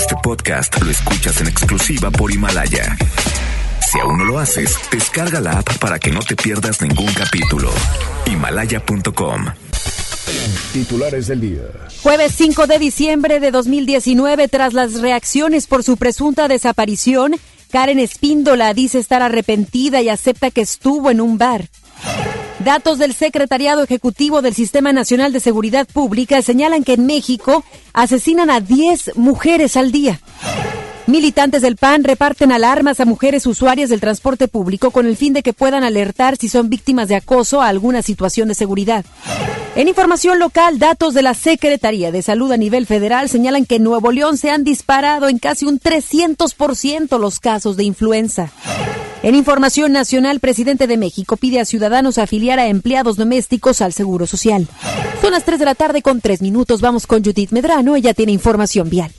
Este podcast lo escuchas en exclusiva por Himalaya. Si aún no lo haces, descarga la app para que no te pierdas ningún capítulo. Himalaya.com. Titulares del día. Jueves 5 de diciembre de 2019, tras las reacciones por su presunta desaparición, Karen Espíndola dice estar arrepentida y acepta que estuvo en un bar. Datos del Secretariado Ejecutivo del Sistema Nacional de Seguridad Pública señalan que en México asesinan a 10 mujeres al día. Militantes del PAN reparten alarmas a mujeres usuarias del transporte público con el fin de que puedan alertar si son víctimas de acoso a alguna situación de seguridad. En información local, datos de la Secretaría de Salud a nivel federal señalan que en Nuevo León se han disparado en casi un 300% los casos de influenza. En información nacional, presidente de México pide a ciudadanos afiliar a empleados domésticos al Seguro Social. Son las 3 de la tarde con 3 minutos. Vamos con Judith Medrano. Ella tiene información vial.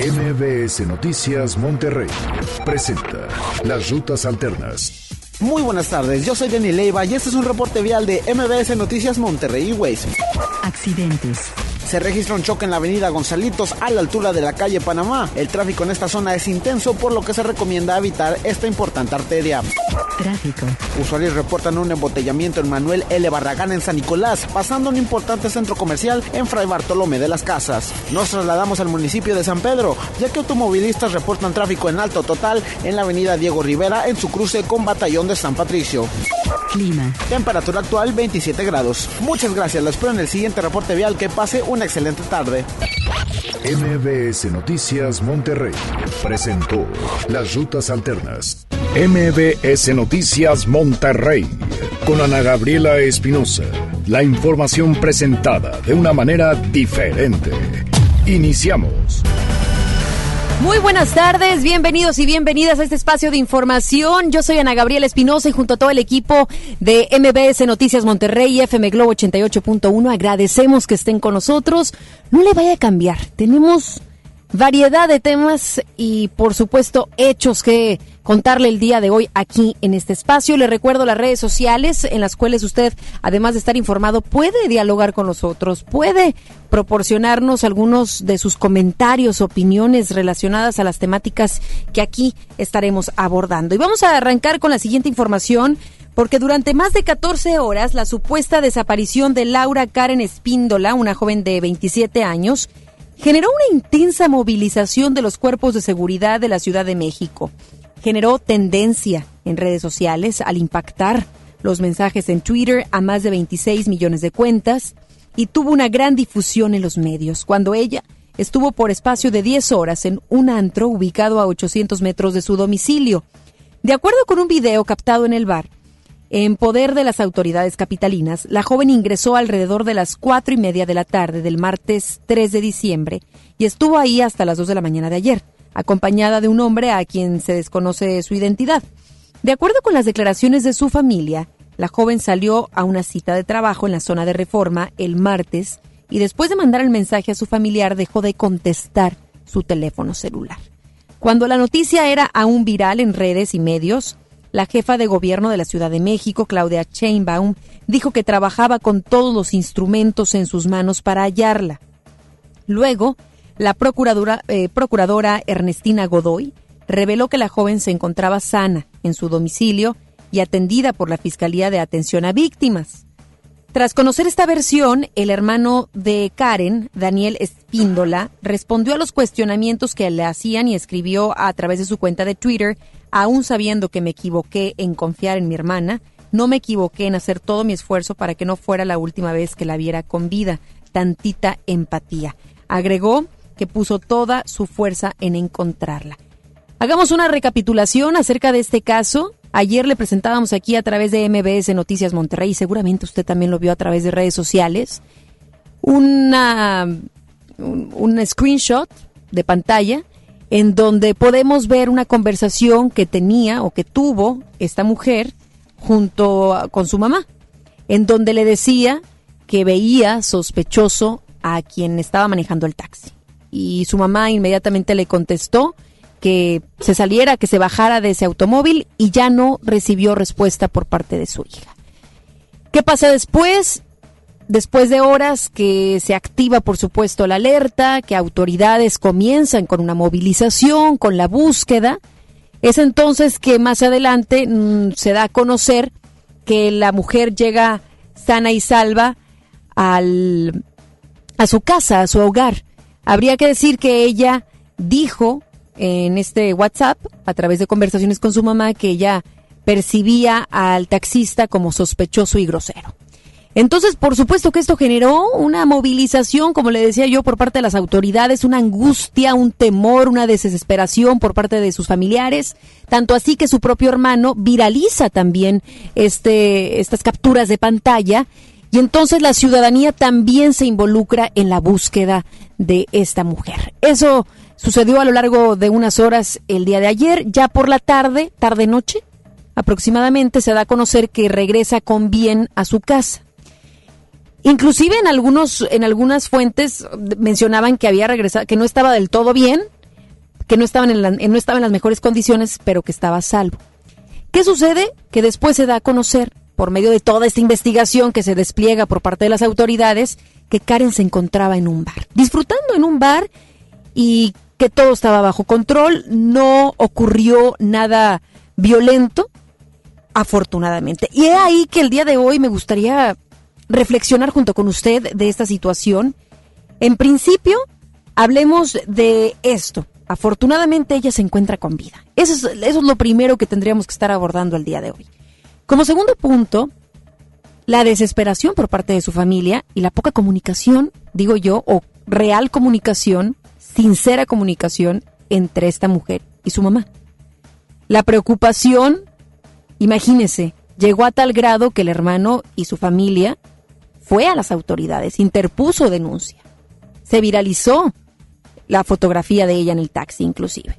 MBS Noticias Monterrey presenta las rutas alternas. Muy buenas tardes, yo soy Denis Leiva y este es un reporte vial de MBS Noticias Monterrey Ways. Accidentes se registra un choque en la avenida Gonzalitos a la altura de la calle Panamá. El tráfico en esta zona es intenso, por lo que se recomienda evitar esta importante arteria. Tráfico. Usuarios reportan un embotellamiento en Manuel L. Barragán en San Nicolás, pasando un importante centro comercial en Fray Bartolomé de las Casas. Nos trasladamos al municipio de San Pedro, ya que automovilistas reportan tráfico en alto total en la avenida Diego Rivera en su cruce con Batallón de San Patricio. Clima. Temperatura actual 27 grados. Muchas gracias, lo espero en el siguiente reporte vial. Que pase una excelente tarde. MBS Noticias Monterrey presentó Las Rutas Alternas. MBS Noticias Monterrey con Ana Gabriela Espinosa. La información presentada de una manera diferente. Iniciamos. Muy buenas tardes, bienvenidos y bienvenidas a este espacio de información. Yo soy Ana Gabriela Espinosa y junto a todo el equipo de MBS Noticias Monterrey y FM Globo 88.1 agradecemos que estén con nosotros. No le vaya a cambiar, tenemos variedad de temas y por supuesto hechos que contarle el día de hoy aquí en este espacio. Le recuerdo las redes sociales en las cuales usted, además de estar informado, puede dialogar con nosotros, puede proporcionarnos algunos de sus comentarios, opiniones relacionadas a las temáticas que aquí estaremos abordando. Y vamos a arrancar con la siguiente información porque durante más de 14 horas la supuesta desaparición de Laura Karen Espíndola, una joven de 27 años, generó una intensa movilización de los cuerpos de seguridad de la Ciudad de México. Generó tendencia en redes sociales al impactar los mensajes en Twitter a más de 26 millones de cuentas y tuvo una gran difusión en los medios cuando ella estuvo por espacio de 10 horas en un antro ubicado a 800 metros de su domicilio. De acuerdo con un video captado en el bar, en poder de las autoridades capitalinas, la joven ingresó alrededor de las cuatro y media de la tarde del martes 3 de diciembre y estuvo ahí hasta las 2 de la mañana de ayer, acompañada de un hombre a quien se desconoce su identidad. De acuerdo con las declaraciones de su familia, la joven salió a una cita de trabajo en la zona de reforma el martes y después de mandar el mensaje a su familiar dejó de contestar su teléfono celular. Cuando la noticia era aún viral en redes y medios, la jefa de gobierno de la Ciudad de México, Claudia Sheinbaum, dijo que trabajaba con todos los instrumentos en sus manos para hallarla. Luego, la procuradora, eh, procuradora Ernestina Godoy reveló que la joven se encontraba sana en su domicilio y atendida por la Fiscalía de Atención a Víctimas. Tras conocer esta versión, el hermano de Karen, Daniel Espíndola, respondió a los cuestionamientos que le hacían y escribió a través de su cuenta de Twitter aún sabiendo que me equivoqué en confiar en mi hermana, no me equivoqué en hacer todo mi esfuerzo para que no fuera la última vez que la viera con vida. Tantita empatía. Agregó que puso toda su fuerza en encontrarla. Hagamos una recapitulación acerca de este caso. Ayer le presentábamos aquí a través de MBS Noticias Monterrey, y seguramente usted también lo vio a través de redes sociales, una, un, un screenshot de pantalla en donde podemos ver una conversación que tenía o que tuvo esta mujer junto con su mamá, en donde le decía que veía sospechoso a quien estaba manejando el taxi. Y su mamá inmediatamente le contestó que se saliera, que se bajara de ese automóvil y ya no recibió respuesta por parte de su hija. ¿Qué pasa después? después de horas que se activa, por supuesto, la alerta, que autoridades comienzan con una movilización, con la búsqueda, es entonces que más adelante mm, se da a conocer que la mujer llega sana y salva al, a su casa, a su hogar. Habría que decir que ella dijo en este WhatsApp, a través de conversaciones con su mamá, que ella percibía al taxista como sospechoso y grosero. Entonces, por supuesto que esto generó una movilización, como le decía yo, por parte de las autoridades, una angustia, un temor, una desesperación por parte de sus familiares, tanto así que su propio hermano viraliza también este, estas capturas de pantalla y entonces la ciudadanía también se involucra en la búsqueda de esta mujer. Eso sucedió a lo largo de unas horas el día de ayer, ya por la tarde, tarde-noche, aproximadamente se da a conocer que regresa con bien a su casa. Inclusive en algunos, en algunas fuentes mencionaban que había regresado, que no estaba del todo bien, que no estaban en, no estaba en las mejores condiciones, pero que estaba salvo. ¿Qué sucede? Que después se da a conocer, por medio de toda esta investigación que se despliega por parte de las autoridades, que Karen se encontraba en un bar, disfrutando en un bar y que todo estaba bajo control, no ocurrió nada violento, afortunadamente. Y es ahí que el día de hoy me gustaría reflexionar junto con usted de esta situación. En principio, hablemos de esto. Afortunadamente ella se encuentra con vida. Eso es, eso es lo primero que tendríamos que estar abordando el día de hoy. Como segundo punto, la desesperación por parte de su familia y la poca comunicación, digo yo, o real comunicación, sincera comunicación entre esta mujer y su mamá. La preocupación, imagínese, llegó a tal grado que el hermano y su familia fue a las autoridades, interpuso denuncia. Se viralizó la fotografía de ella en el taxi inclusive.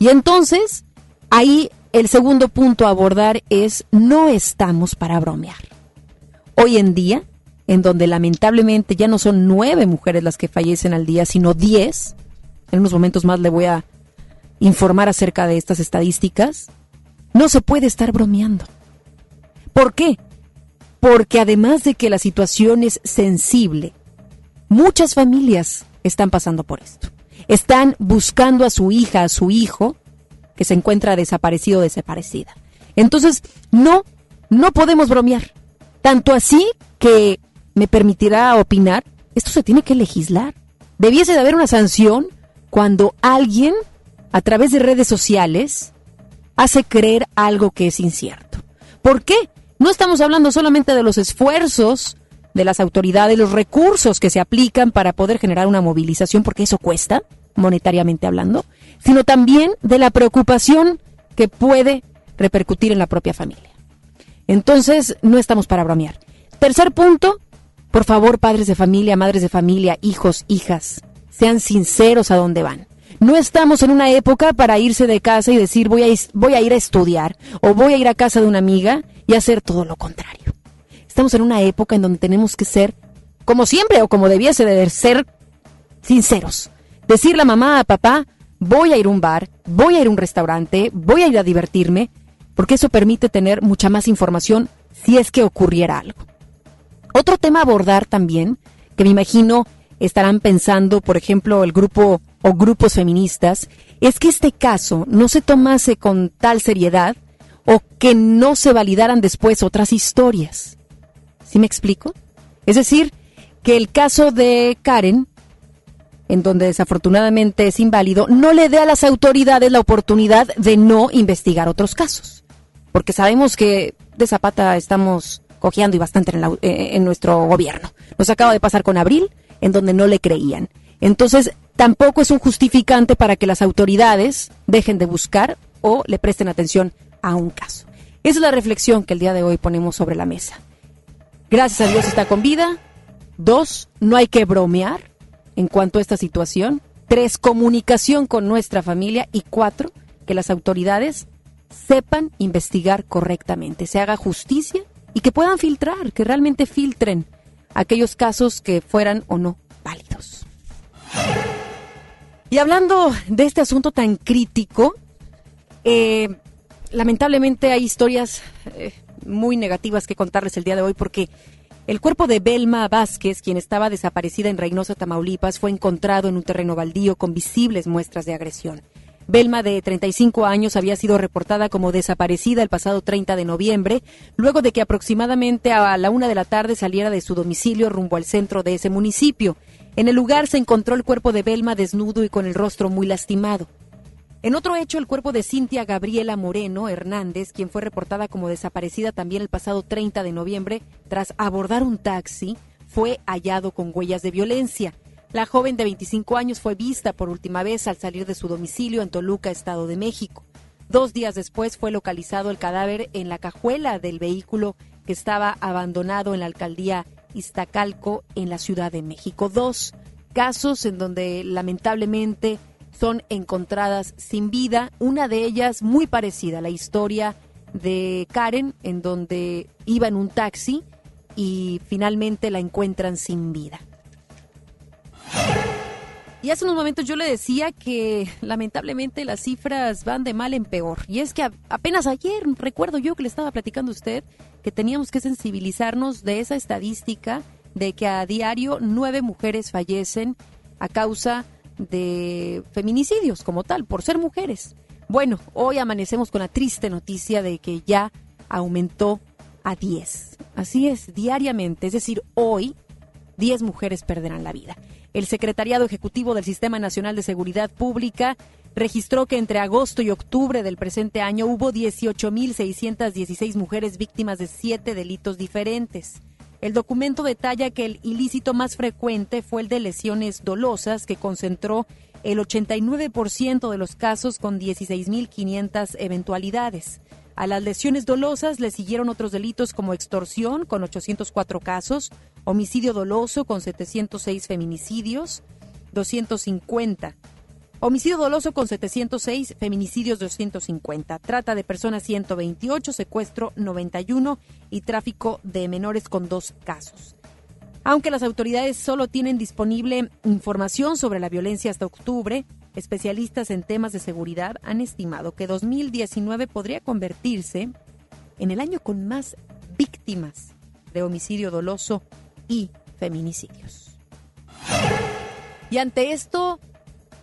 Y entonces, ahí el segundo punto a abordar es no estamos para bromear. Hoy en día, en donde lamentablemente ya no son nueve mujeres las que fallecen al día, sino diez, en unos momentos más le voy a informar acerca de estas estadísticas, no se puede estar bromeando. ¿Por qué? porque además de que la situación es sensible, muchas familias están pasando por esto. Están buscando a su hija, a su hijo, que se encuentra desaparecido o desaparecida. Entonces, no, no podemos bromear. Tanto así que me permitirá opinar, esto se tiene que legislar. Debiese de haber una sanción cuando alguien, a través de redes sociales, hace creer algo que es incierto. ¿Por qué? No estamos hablando solamente de los esfuerzos de las autoridades, los recursos que se aplican para poder generar una movilización, porque eso cuesta, monetariamente hablando, sino también de la preocupación que puede repercutir en la propia familia. Entonces, no estamos para bromear. Tercer punto, por favor, padres de familia, madres de familia, hijos, hijas, sean sinceros a dónde van. No estamos en una época para irse de casa y decir voy a, voy a ir a estudiar o voy a ir a casa de una amiga y hacer todo lo contrario. Estamos en una época en donde tenemos que ser, como siempre o como debiese de ser, sinceros. Decirle a mamá, a papá, voy a ir a un bar, voy a ir a un restaurante, voy a ir a divertirme, porque eso permite tener mucha más información si es que ocurriera algo. Otro tema a abordar también, que me imagino estarán pensando, por ejemplo, el grupo o grupos feministas, es que este caso no se tomase con tal seriedad o que no se validaran después otras historias. ¿Sí me explico? Es decir, que el caso de Karen, en donde desafortunadamente es inválido, no le dé a las autoridades la oportunidad de no investigar otros casos. Porque sabemos que de Zapata estamos cojeando y bastante en, eh, en nuestro gobierno. Nos acaba de pasar con Abril, en donde no le creían. Entonces, tampoco es un justificante para que las autoridades dejen de buscar o le presten atención a un caso. Esa es la reflexión que el día de hoy ponemos sobre la mesa. Gracias a Dios está con vida. Dos, no hay que bromear en cuanto a esta situación. Tres, comunicación con nuestra familia. Y cuatro, que las autoridades sepan investigar correctamente, se haga justicia y que puedan filtrar, que realmente filtren aquellos casos que fueran o no válidos. Y hablando de este asunto tan crítico, eh, lamentablemente hay historias eh, muy negativas que contarles el día de hoy porque El cuerpo de Belma Vázquez, quien estaba desaparecida en Reynosa, Tamaulipas, fue encontrado en un terreno baldío con visibles muestras de agresión. Belma, de 35 años, había sido reportada como desaparecida el pasado 30 de noviembre, luego de que aproximadamente a la una de la tarde saliera de su domicilio rumbo al centro de ese municipio. En el lugar se encontró el cuerpo de Belma desnudo y con el rostro muy lastimado. En otro hecho, el cuerpo de Cintia Gabriela Moreno Hernández, quien fue reportada como desaparecida también el pasado 30 de noviembre, tras abordar un taxi, fue hallado con huellas de violencia. La joven de 25 años fue vista por última vez al salir de su domicilio en Toluca, Estado de México. Dos días después fue localizado el cadáver en la cajuela del vehículo que estaba abandonado en la alcaldía Iztacalco, en la Ciudad de México. Dos casos en donde lamentablemente son encontradas sin vida. Una de ellas muy parecida a la historia de Karen, en donde iba en un taxi y finalmente la encuentran sin vida. Y hace unos momentos yo le decía que lamentablemente las cifras van de mal en peor. Y es que apenas ayer, recuerdo yo que le estaba platicando a usted, que teníamos que sensibilizarnos de esa estadística de que a diario nueve mujeres fallecen a causa de feminicidios como tal, por ser mujeres. Bueno, hoy amanecemos con la triste noticia de que ya aumentó a 10. Así es, diariamente, es decir, hoy 10 mujeres perderán la vida. El Secretariado Ejecutivo del Sistema Nacional de Seguridad Pública registró que entre agosto y octubre del presente año hubo 18.616 mujeres víctimas de siete delitos diferentes. El documento detalla que el ilícito más frecuente fue el de lesiones dolosas, que concentró el 89% de los casos con 16.500 eventualidades. A las lesiones dolosas le siguieron otros delitos como extorsión, con 804 casos, homicidio doloso, con 706 feminicidios, 250 Homicidio doloso con 706, feminicidios 250, trata de personas 128, secuestro 91 y tráfico de menores con dos casos. Aunque las autoridades solo tienen disponible información sobre la violencia hasta octubre, especialistas en temas de seguridad han estimado que 2019 podría convertirse en el año con más víctimas de homicidio doloso y feminicidios. Y ante esto,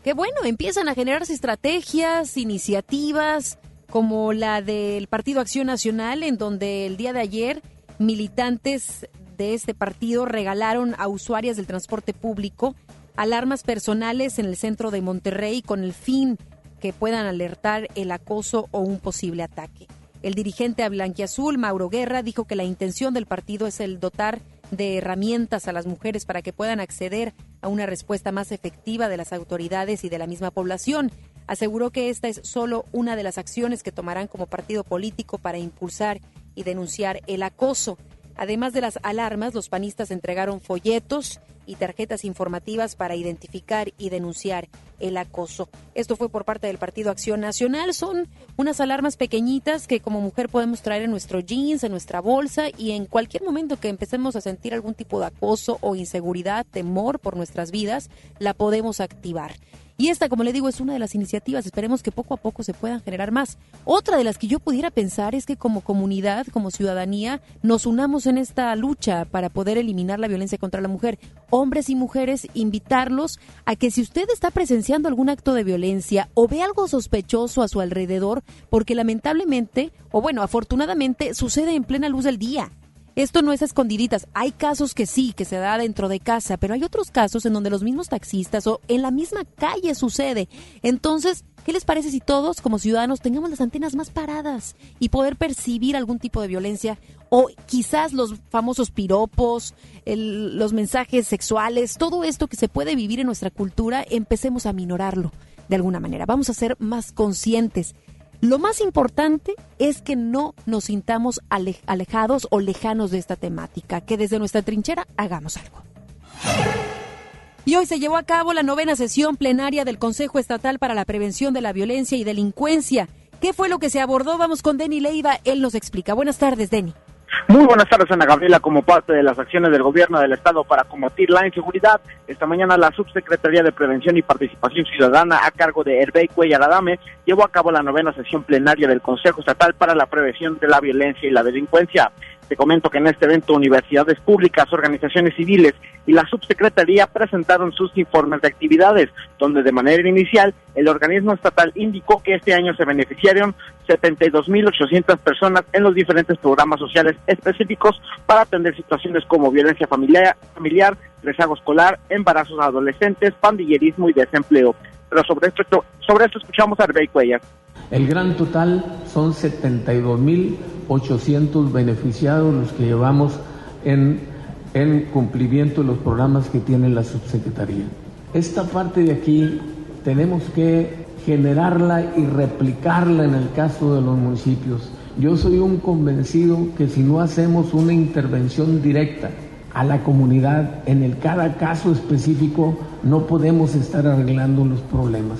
que bueno, empiezan a generarse estrategias, iniciativas, como la del Partido Acción Nacional, en donde el día de ayer militantes de este partido regalaron a usuarias del transporte público alarmas personales en el centro de Monterrey con el fin que puedan alertar el acoso o un posible ataque. El dirigente a Blanquiazul, Mauro Guerra, dijo que la intención del partido es el dotar de herramientas a las mujeres para que puedan acceder a una respuesta más efectiva de las autoridades y de la misma población. Aseguró que esta es solo una de las acciones que tomarán como partido político para impulsar y denunciar el acoso. Además de las alarmas, los panistas entregaron folletos y tarjetas informativas para identificar y denunciar el acoso. Esto fue por parte del Partido Acción Nacional. Son unas alarmas pequeñitas que como mujer podemos traer en nuestro jeans, en nuestra bolsa y en cualquier momento que empecemos a sentir algún tipo de acoso o inseguridad, temor por nuestras vidas, la podemos activar. Y esta, como le digo, es una de las iniciativas. Esperemos que poco a poco se puedan generar más. Otra de las que yo pudiera pensar es que como comunidad, como ciudadanía, nos unamos en esta lucha para poder eliminar la violencia contra la mujer. Hombres y mujeres, invitarlos a que si usted está presenciando algún acto de violencia o ve algo sospechoso a su alrededor, porque lamentablemente, o bueno, afortunadamente, sucede en plena luz del día esto no es escondiditas. Hay casos que sí, que se da dentro de casa, pero hay otros casos en donde los mismos taxistas o en la misma calle sucede. Entonces, ¿qué les parece si todos como ciudadanos tengamos las antenas más paradas y poder percibir algún tipo de violencia o quizás los famosos piropos, los mensajes sexuales, todo esto que se puede vivir en nuestra cultura, empecemos a minorarlo de alguna manera. Vamos a ser más conscientes lo más importante es que no nos sintamos alejados o lejanos de esta temática, que desde nuestra trinchera hagamos algo. Y hoy se llevó a cabo la novena sesión plenaria del Consejo Estatal para la Prevención de la Violencia y Delincuencia. ¿Qué fue lo que se abordó? Vamos con Denny Leiva, él nos explica. Buenas tardes, Denny. Muy buenas tardes, Ana Gabriela. Como parte de las acciones del gobierno del Estado para combatir la inseguridad, esta mañana la Subsecretaría de Prevención y Participación Ciudadana, a cargo de Herbey Cuellar Adame, llevó a cabo la novena sesión plenaria del Consejo Estatal para la Prevención de la Violencia y la Delincuencia. Te comento que en este evento universidades públicas, organizaciones civiles y la subsecretaría presentaron sus informes de actividades, donde de manera inicial el organismo estatal indicó que este año se beneficiaron 72.800 personas en los diferentes programas sociales específicos para atender situaciones como violencia familiar, familiar rezago escolar, embarazos adolescentes, pandillerismo y desempleo. Pero sobre esto, sobre esto escuchamos a Arbey Cuellar. El gran total son 72.800 beneficiados los que llevamos en, en cumplimiento de los programas que tiene la subsecretaría. Esta parte de aquí tenemos que generarla y replicarla en el caso de los municipios. Yo soy un convencido que si no hacemos una intervención directa a la comunidad en el cada caso específico, no podemos estar arreglando los problemas.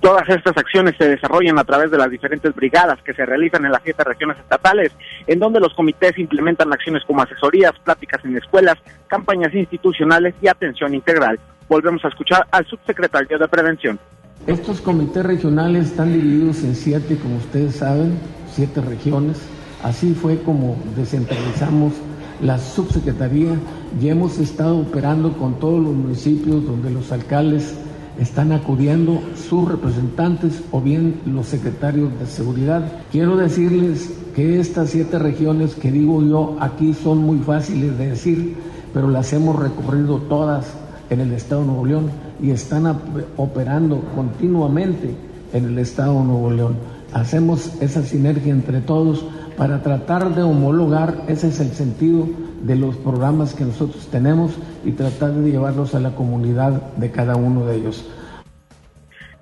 Todas estas acciones se desarrollan a través de las diferentes brigadas que se realizan en las siete regiones estatales, en donde los comités implementan acciones como asesorías, pláticas en escuelas, campañas institucionales y atención integral. Volvemos a escuchar al subsecretario de Prevención. Estos comités regionales están divididos en siete, como ustedes saben, siete regiones. Así fue como descentralizamos la subsecretaría y hemos estado operando con todos los municipios donde los alcaldes están acudiendo sus representantes o bien los secretarios de seguridad. Quiero decirles que estas siete regiones que digo yo aquí son muy fáciles de decir, pero las hemos recorrido todas en el Estado de Nuevo León y están operando continuamente en el Estado de Nuevo León. Hacemos esa sinergia entre todos para tratar de homologar, ese es el sentido de los programas que nosotros tenemos y tratar de llevarlos a la comunidad de cada uno de ellos.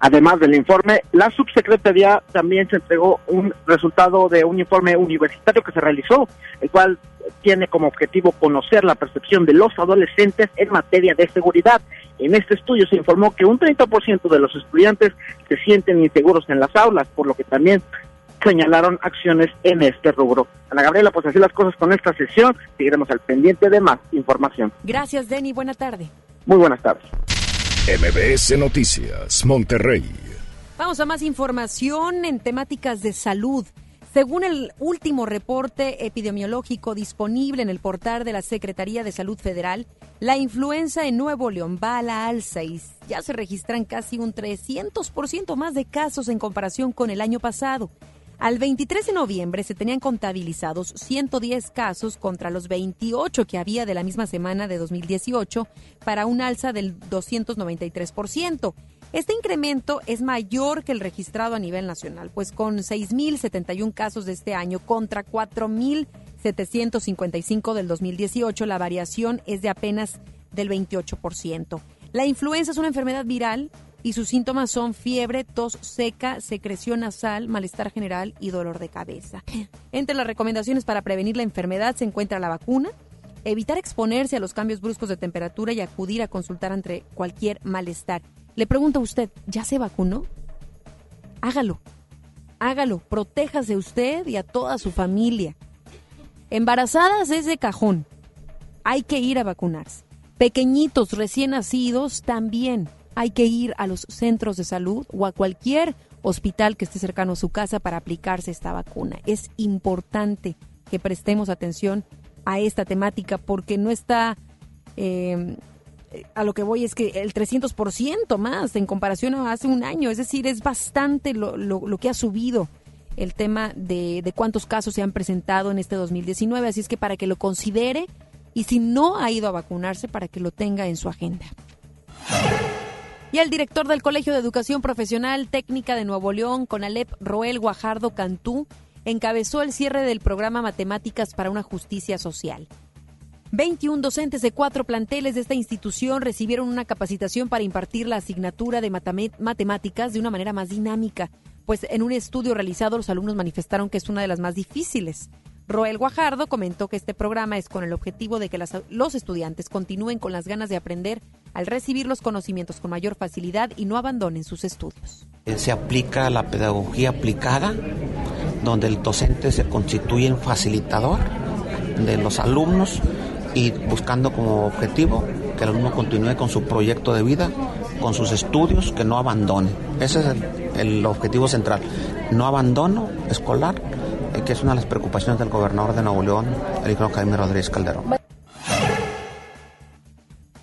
Además del informe, la subsecretaría también se entregó un resultado de un informe universitario que se realizó, el cual tiene como objetivo conocer la percepción de los adolescentes en materia de seguridad. En este estudio se informó que un 30% de los estudiantes se sienten inseguros en las aulas, por lo que también señalaron acciones en este rubro. Ana Gabriela, pues así las cosas con esta sesión. Seguiremos al pendiente de más información. Gracias, Denny. Buena tarde. Muy buenas tardes. MBS Noticias, Monterrey. Vamos a más información en temáticas de salud. Según el último reporte epidemiológico disponible en el portal de la Secretaría de Salud Federal, la influenza en Nuevo León va a la alza y ya se registran casi un 300% más de casos en comparación con el año pasado. Al 23 de noviembre se tenían contabilizados 110 casos contra los 28 que había de la misma semana de 2018 para un alza del 293%. Este incremento es mayor que el registrado a nivel nacional, pues con 6.071 casos de este año contra 4.755 del 2018, la variación es de apenas del 28%. La influenza es una enfermedad viral y sus síntomas son fiebre, tos seca, secreción nasal, malestar general y dolor de cabeza. Entre las recomendaciones para prevenir la enfermedad se encuentra la vacuna, evitar exponerse a los cambios bruscos de temperatura y acudir a consultar ante cualquier malestar. Le pregunto a usted, ¿ya se vacunó? Hágalo, hágalo, protéjase usted y a toda su familia. Embarazadas es de cajón, hay que ir a vacunarse. Pequeñitos recién nacidos también hay que ir a los centros de salud o a cualquier hospital que esté cercano a su casa para aplicarse esta vacuna. Es importante que prestemos atención a esta temática porque no está... Eh, a lo que voy es que el 300% más en comparación a hace un año, es decir, es bastante lo, lo, que ha subido el tema de, de, cuántos casos se han presentado en este 2019, así es que para que lo considere y si no ha ido a vacunarse, para que lo tenga en su agenda. Y el director del Colegio de Educación Profesional Técnica de Nuevo León, Conalep Roel Guajardo Cantú, encabezó el cierre del programa Matemáticas para una Justicia Social. 21 docentes de cuatro planteles de esta institución recibieron una capacitación para impartir la asignatura de matemáticas de una manera más dinámica, pues en un estudio realizado los alumnos manifestaron que es una de las más difíciles. Roel Guajardo comentó que este programa es con el objetivo de que los estudiantes continúen con las ganas de aprender al recibir los conocimientos con mayor facilidad y no abandonen sus estudios. Se aplica la pedagogía aplicada, donde el docente se constituye en facilitador de los alumnos y buscando como objetivo que el alumno continúe con su proyecto de vida, con sus estudios, que no abandone. Ese es el, objetivo central. No abandono escolar eh, que es una de las preocupaciones del gobernador de Nuevo León, el hijo Jaime Rodríguez Calderón.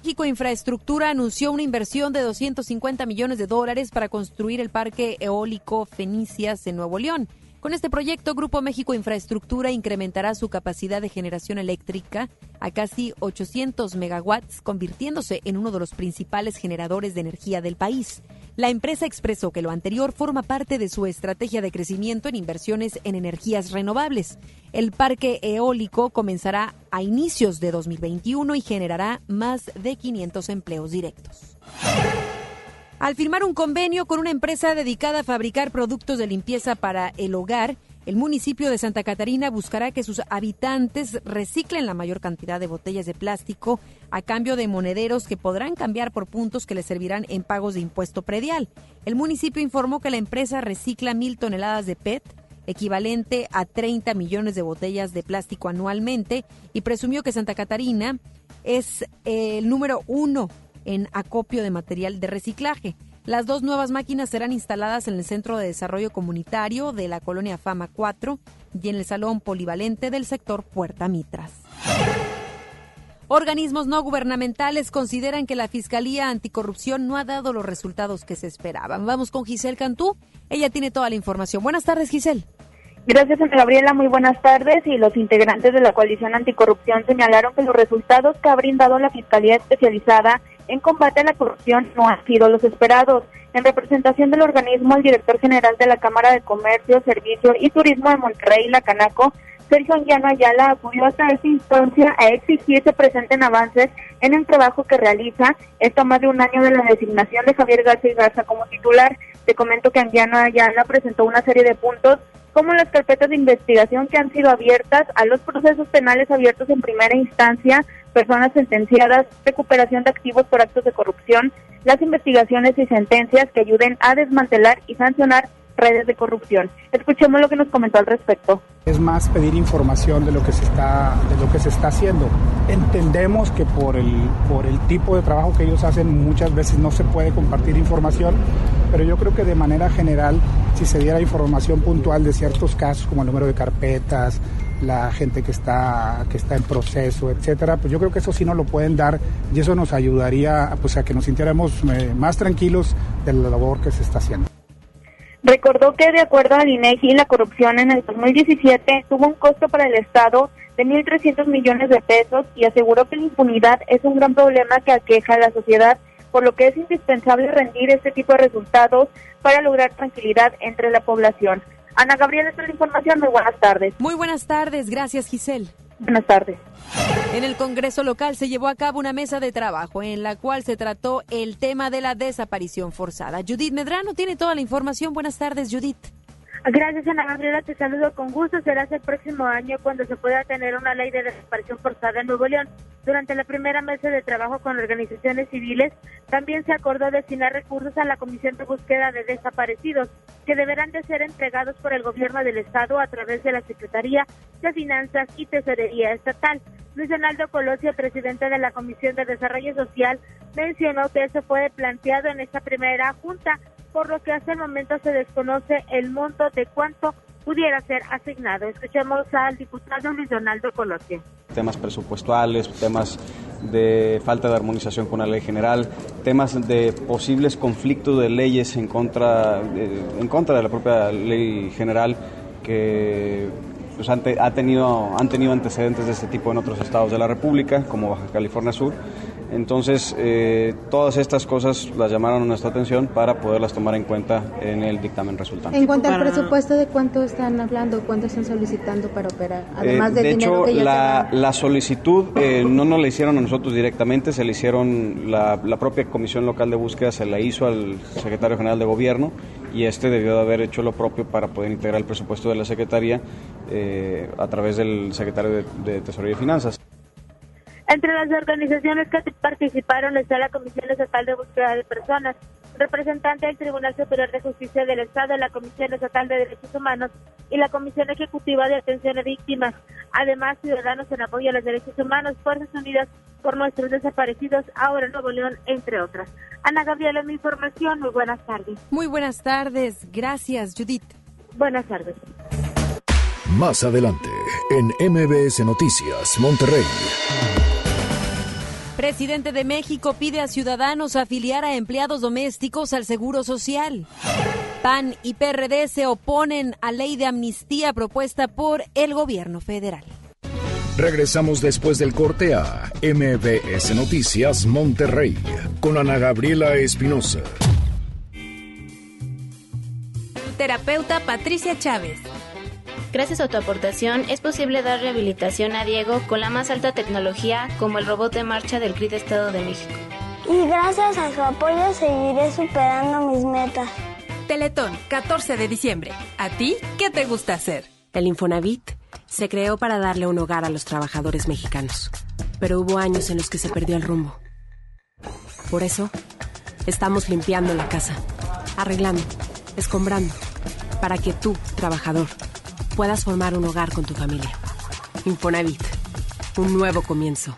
México Infraestructura anunció una inversión de 250 millones de dólares para construir el parque eólico Fenicias en Nuevo León. Con este proyecto, Grupo México Infraestructura incrementará su capacidad de generación eléctrica a casi 800 megawatts, convirtiéndose en uno de los principales generadores de energía del país. La empresa expresó que lo anterior forma parte de su estrategia de crecimiento en inversiones en energías renovables. El parque eólico comenzará a inicios de 2021 y generará más de 500 empleos directos. Al firmar un convenio con una empresa dedicada a fabricar productos de limpieza para el hogar, el municipio de Santa Catarina buscará que sus habitantes reciclen la mayor cantidad de botellas de plástico a cambio de monederos que podrán cambiar por puntos que les servirán en pagos de impuesto predial. El municipio informó que la empresa recicla mil toneladas de PET, equivalente a 30 millones de botellas de plástico anualmente, y presumió que Santa Catarina es el número uno en acopio de material de reciclaje. Las dos nuevas máquinas serán instaladas en el Centro de Desarrollo Comunitario de la Colonia Fama 4 y en el Salón Polivalente del sector Puerta Mitras. Organismos no gubernamentales consideran que la Fiscalía Anticorrupción no ha dado los resultados que se esperaban. Vamos con Giselle Cantú. Ella tiene toda la información. Buenas tardes, Giselle. Gracias, Ana Gabriela. Muy buenas tardes. Y los integrantes de la coalición anticorrupción señalaron que los resultados que ha brindado la Fiscalía Especializada en combate a la corrupción no han sido los esperados. En representación del organismo, el director general de la Cámara de Comercio, Servicio y Turismo de Monterrey, la Canaco, Sergio Anguiano Ayala, acudió hasta esta instancia a exigir se presenten avances en el trabajo que realiza. Esto más de un año de la designación de Javier García Garza como titular. Te comento que Anguiano Ayala presentó una serie de puntos como las carpetas de investigación que han sido abiertas a los procesos penales abiertos en primera instancia, personas sentenciadas, recuperación de activos por actos de corrupción, las investigaciones y sentencias que ayuden a desmantelar y sancionar redes de corrupción. Escuchemos lo que nos comentó al respecto. Es más pedir información de lo que se está de lo que se está haciendo. Entendemos que por el por el tipo de trabajo que ellos hacen muchas veces no se puede compartir información, pero yo creo que de manera general si se diera información puntual de ciertos casos como el número de carpetas, la gente que está, que está en proceso, etcétera, pues yo creo que eso sí nos lo pueden dar y eso nos ayudaría pues, a que nos sintiéramos eh, más tranquilos de la labor que se está haciendo. Recordó que de acuerdo al INEGI, la corrupción en el 2017 tuvo un costo para el Estado de 1.300 millones de pesos y aseguró que la impunidad es un gran problema que aqueja a la sociedad, por lo que es indispensable rendir este tipo de resultados para lograr tranquilidad entre la población. Ana Gabriela, esta es la información. Muy buenas tardes. Muy buenas tardes. Gracias, Giselle. Buenas tardes. En el Congreso local se llevó a cabo una mesa de trabajo en la cual se trató el tema de la desaparición forzada. Judith Medrano tiene toda la información. Buenas tardes, Judith. Gracias, Ana Gabriela. Te saludo con gusto. Será el próximo año cuando se pueda tener una ley de desaparición forzada en Nuevo León. Durante la primera mesa de trabajo con organizaciones civiles, también se acordó destinar recursos a la Comisión de Búsqueda de Desaparecidos, que deberán de ser entregados por el Gobierno del Estado a través de la Secretaría de Finanzas y Tesorería Estatal. Luis Donaldo Colosio, presidente de la Comisión de Desarrollo Social, mencionó que eso fue planteado en esta primera junta por lo que hasta el momento se desconoce el monto de cuánto pudiera ser asignado. Escuchemos al diputado Luis Donaldo Colosio. Temas presupuestales, temas de falta de armonización con la ley general, temas de posibles conflictos de leyes en contra, en contra de la propia ley general que pues, han, ha tenido, han tenido antecedentes de este tipo en otros estados de la República, como Baja California Sur. Entonces, eh, todas estas cosas las llamaron nuestra atención para poderlas tomar en cuenta en el dictamen resultante. En cuanto al presupuesto, ¿de cuánto están hablando? ¿Cuánto están solicitando para operar? Además eh, de, hecho, la, la, solicitud eh, no nos la hicieron a nosotros directamente, se la hicieron la, la propia Comisión Local de Búsqueda, se la hizo al Secretario General de Gobierno y este debió de haber hecho lo propio para poder integrar el presupuesto de la Secretaría a través del Secretario de, de Tesorería y Finanzas. Entre las organizaciones que participaron está la Comisión Estatal de Búsqueda de Personas, representante del Tribunal Superior de Justicia del Estado, la Comisión Estatal de Derechos Humanos y la Comisión Ejecutiva de Atención a Víctimas. Además, Ciudadanos en Apoyo a los Derechos Humanos, Fuerzas Unidas por Nuestros Desaparecidos, ahora en Nuevo León, entre otras. Ana Gabriela, mi información. Muy buenas tardes. Muy buenas tardes. Gracias, Judith. Buenas tardes. Más adelante, en MBS Noticias, Monterrey. Presidente de México pide a ciudadanos afiliar a empleados domésticos al Seguro Social. PAN y PRD se oponen a ley de amnistía propuesta por el gobierno federal. Regresamos después del corte a MBS Noticias Monterrey con Ana Gabriela Espinosa. Terapeuta Patricia Chávez. Gracias a tu aportación es posible dar rehabilitación a Diego con la más alta tecnología como el robot de marcha del CRIT Estado de México. Y gracias a su apoyo seguiré superando mis metas. Teletón, 14 de diciembre. ¿A ti qué te gusta hacer? El Infonavit se creó para darle un hogar a los trabajadores mexicanos, pero hubo años en los que se perdió el rumbo. Por eso, estamos limpiando la casa, arreglando, escombrando, para que tú, trabajador, puedas formar un hogar con tu familia. Infonavit, un nuevo comienzo.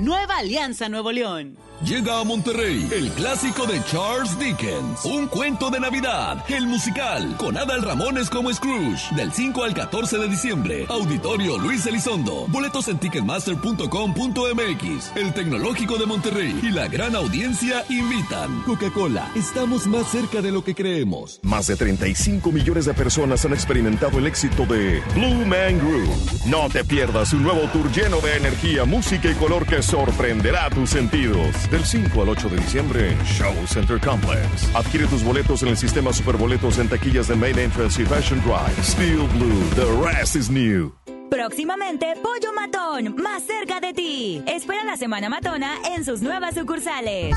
Nueva Alianza Nuevo León. Llega a Monterrey el clásico de Charles Dickens, un cuento de Navidad, el musical, con Adal Ramones como Scrooge, del 5 al 14 de diciembre. Auditorio Luis Elizondo. Boletos en ticketmaster.com.mx. El Tecnológico de Monterrey y la gran audiencia invitan. Coca-Cola, estamos más cerca de lo que creemos. Más de 35 millones de personas han experimentado el éxito de Blue Man Group. No te pierdas un nuevo tour lleno de energía, música y color que sorprenderá tus sentidos. Del 5 al 8 de diciembre en Show Center Complex. Adquiere tus boletos en el sistema Superboletos en taquillas de Main Entrance y Fashion Drive. Steel Blue, the rest is new. Próximamente, Pollo Matón, más cerca de ti. Espera la Semana Matona en sus nuevas sucursales.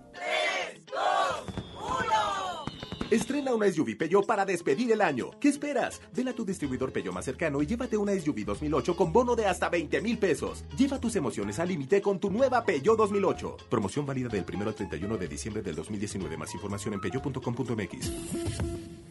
Estrena una SUV Peugeot para despedir el año. ¿Qué esperas? Ven a tu distribuidor Peugeot más cercano y llévate una SUV 2008 con bono de hasta 20 mil pesos. Lleva tus emociones al límite con tu nueva Peugeot 2008. Promoción válida del 1 al 31 de diciembre del 2019. Más información en peugeot.com.mx.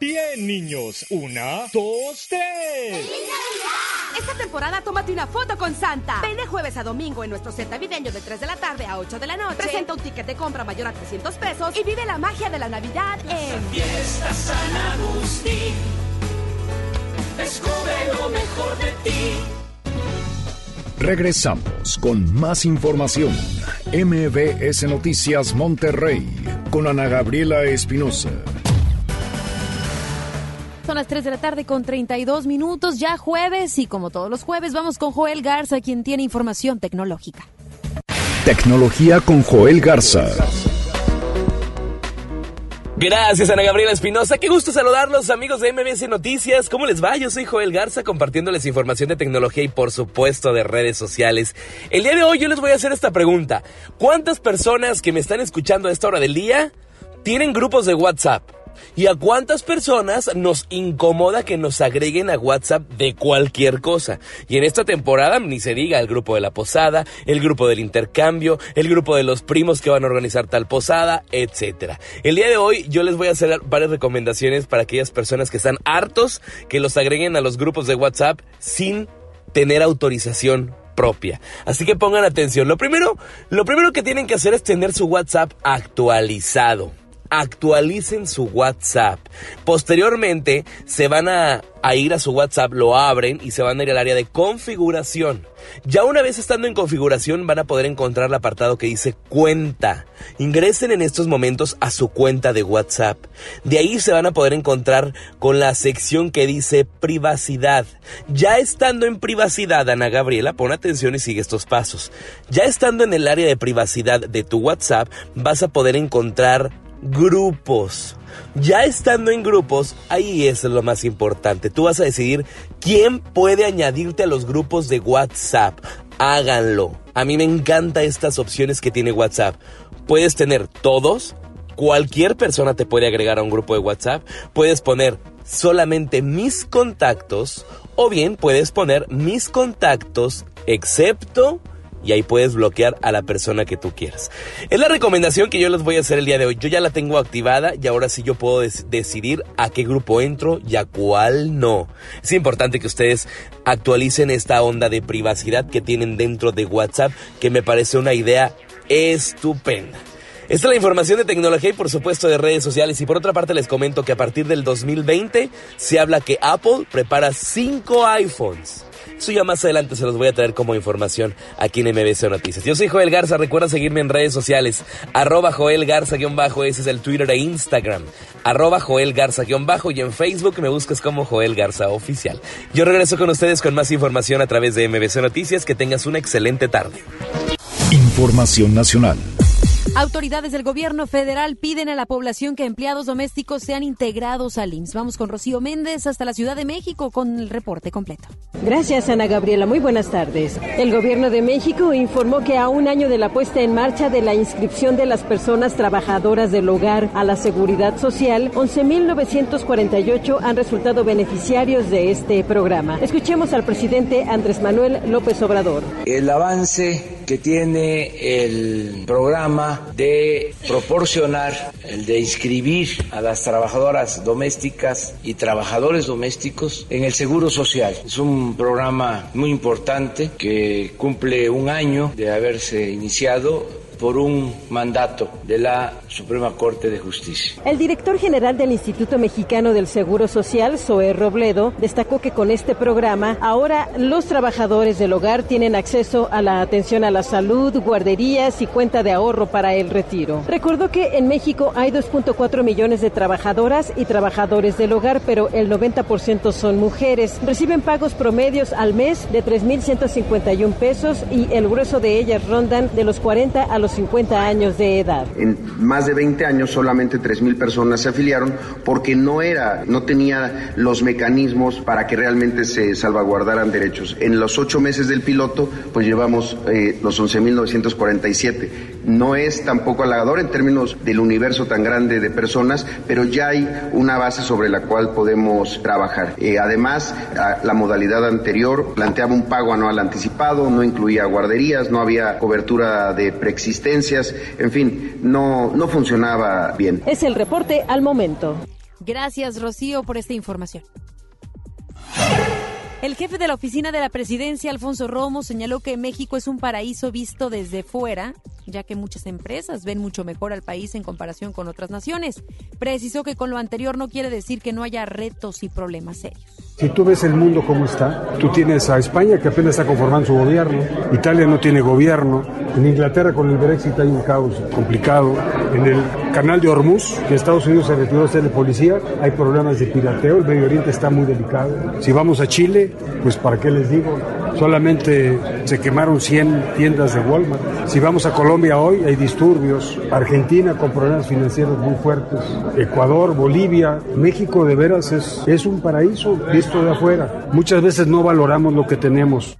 Bien, niños. Una, dos, tres. Esta temporada tómate una foto con Santa. Ven de jueves a domingo en nuestro set navideño de 3 de la tarde a 8 de la noche. Presenta un ticket de compra mayor a 300 pesos y vive la magia de la Navidad en Fiesta San Agustín. Descubre lo mejor de ti. Regresamos con más información. MBS Noticias Monterrey con Ana Gabriela Espinosa. Son las 3 de la tarde con 32 minutos, ya jueves y como todos los jueves vamos con Joel Garza, quien tiene información tecnológica. Tecnología con Joel Garza. Gracias, Ana Gabriela Espinosa. Qué gusto saludarlos, amigos de MBS Noticias. ¿Cómo les va? Yo soy Joel Garza, compartiéndoles información de tecnología y, por supuesto, de redes sociales. El día de hoy yo les voy a hacer esta pregunta. ¿Cuántas personas que me están escuchando a esta hora del día tienen grupos de WhatsApp? ¿Y a cuántas personas nos incomoda que nos agreguen a WhatsApp de cualquier cosa? Y en esta temporada ni se diga el grupo de la posada, el grupo del intercambio, el grupo de los primos que van a organizar tal posada, etcétera. El día de hoy yo les voy a hacer varias recomendaciones para aquellas personas que están hartos que los agreguen a los grupos de WhatsApp sin tener autorización propia. Así que pongan atención. Lo primero, lo primero que tienen que hacer es tener su WhatsApp actualizado actualicen su WhatsApp. Posteriormente se van a, ir a su WhatsApp, lo abren y se van a ir al área de configuración. Ya una vez estando en configuración van a poder encontrar el apartado que dice cuenta. Ingresen en estos momentos a su cuenta de WhatsApp. De ahí se van a poder encontrar con la sección que dice privacidad. Ya estando en privacidad, Ana Gabriela, pon atención y sigue estos pasos. Ya estando en el área de privacidad de tu WhatsApp, vas a poder encontrar grupos. Ya estando en grupos, ahí es lo más importante. Tú vas a decidir quién puede añadirte a los grupos de WhatsApp. Háganlo. A mí me encantan estas opciones que tiene WhatsApp. Puedes tener todos. Cualquier persona te puede agregar a un grupo de WhatsApp. Puedes poner solamente mis contactos. O bien puedes poner mis contactos excepto y ahí puedes bloquear a la persona que tú quieras. Es la recomendación que yo les voy a hacer el día de hoy. Yo ya la tengo activada y ahora sí yo puedo decidir a qué grupo entro y a cuál no. Es importante que ustedes actualicen esta onda de privacidad que tienen dentro de WhatsApp, que me parece una idea estupenda. Esta es la información de tecnología y por supuesto de redes sociales. Y por otra parte les comento que a partir del 2020 se habla que Apple prepara 5 iPhones eso ya más adelante se los voy a traer como información aquí en MBC Noticias. Yo soy Joel Garza, recuerda seguirme en redes sociales, arroba Joel Garza-bajo, ese es el Twitter e Instagram, arroba Joel Garza-bajo y en Facebook me buscas como Joel Garza Oficial. Yo regreso con ustedes con más información a través de MBC Noticias, que tengas una excelente tarde. Información nacional. Autoridades del gobierno federal piden a la población que empleados domésticos sean integrados al IMSS. Vamos con Rocío Méndez hasta la Ciudad de México con el reporte completo. Gracias, Ana Gabriela. Muy buenas tardes. El gobierno de México informó que a un año de la puesta en marcha de la inscripción de las personas trabajadoras del hogar a la seguridad social, 11.948 han resultado beneficiarios de este programa. Escuchemos al presidente Andrés Manuel López Obrador. El avance que tiene el programa de proporcionar, el de inscribir a las trabajadoras domésticas y trabajadores domésticos en el Seguro Social. Es un programa muy importante que cumple un año de haberse iniciado por un mandato de la Suprema Corte de Justicia. El director general del Instituto Mexicano del Seguro Social, Zoe Robledo, destacó que con este programa ahora los trabajadores del hogar tienen acceso a la atención a la salud, guarderías y cuenta de ahorro para el retiro. Recordó que en México hay 2.4 millones de trabajadoras y trabajadores del hogar, pero el 90% son mujeres. Reciben pagos promedios al mes de 3.151 pesos y el grueso de ellas rondan de los 40 a los 50 años de edad. En más de 20 años solamente 3.000 personas se afiliaron porque no era, no tenía los mecanismos para que realmente se salvaguardaran derechos. En los ocho meses del piloto, pues llevamos eh, los 11.947 no es tampoco halagador en términos del universo tan grande de personas, pero ya hay una base sobre la cual podemos trabajar. Eh, además, la modalidad anterior planteaba un pago anual anticipado, no incluía guarderías, no había cobertura de preexistencias, en fin, no, no funcionaba bien. Es el reporte al momento. Gracias, Rocío, por esta información. El jefe de la oficina de la presidencia, Alfonso Romo, señaló que México es un paraíso visto desde fuera, ya que muchas empresas ven mucho mejor al país en comparación con otras naciones. Precisó que con lo anterior no quiere decir que no haya retos y problemas serios. Si tú ves el mundo como está, tú tienes a España que apenas está conformando su gobierno, Italia no tiene gobierno, en Inglaterra con el Brexit hay un caos complicado, en el canal de Hormuz, que Estados Unidos se retiró a ser de policía, hay problemas de pirateo, el Medio Oriente está muy delicado. Si vamos a Chile, pues para qué les digo, solamente se quemaron 100 tiendas de Walmart. Si vamos a Colombia hoy, hay disturbios, Argentina con problemas financieros muy fuertes, Ecuador, Bolivia, México de veras es, es un paraíso visto de afuera. Muchas veces no valoramos lo que tenemos.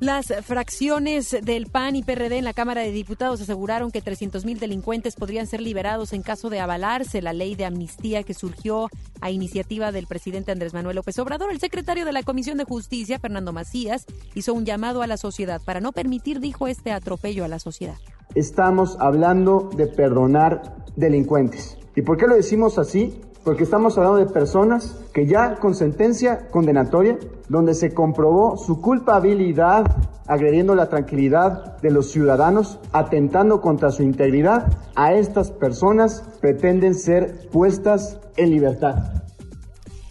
Las fracciones del PAN y PRD en la Cámara de Diputados aseguraron que 300.000 delincuentes podrían ser liberados en caso de avalarse la ley de amnistía que surgió a iniciativa del presidente Andrés Manuel López Obrador. El secretario de la Comisión de Justicia, Fernando Macías, hizo un llamado a la sociedad para no permitir, dijo, este atropello a la sociedad. Estamos hablando de perdonar delincuentes. ¿Y por qué lo decimos así? Porque estamos hablando de personas que ya con sentencia condenatoria, donde se comprobó su culpabilidad agrediendo la tranquilidad de los ciudadanos, atentando contra su integridad, a estas personas pretenden ser puestas en libertad.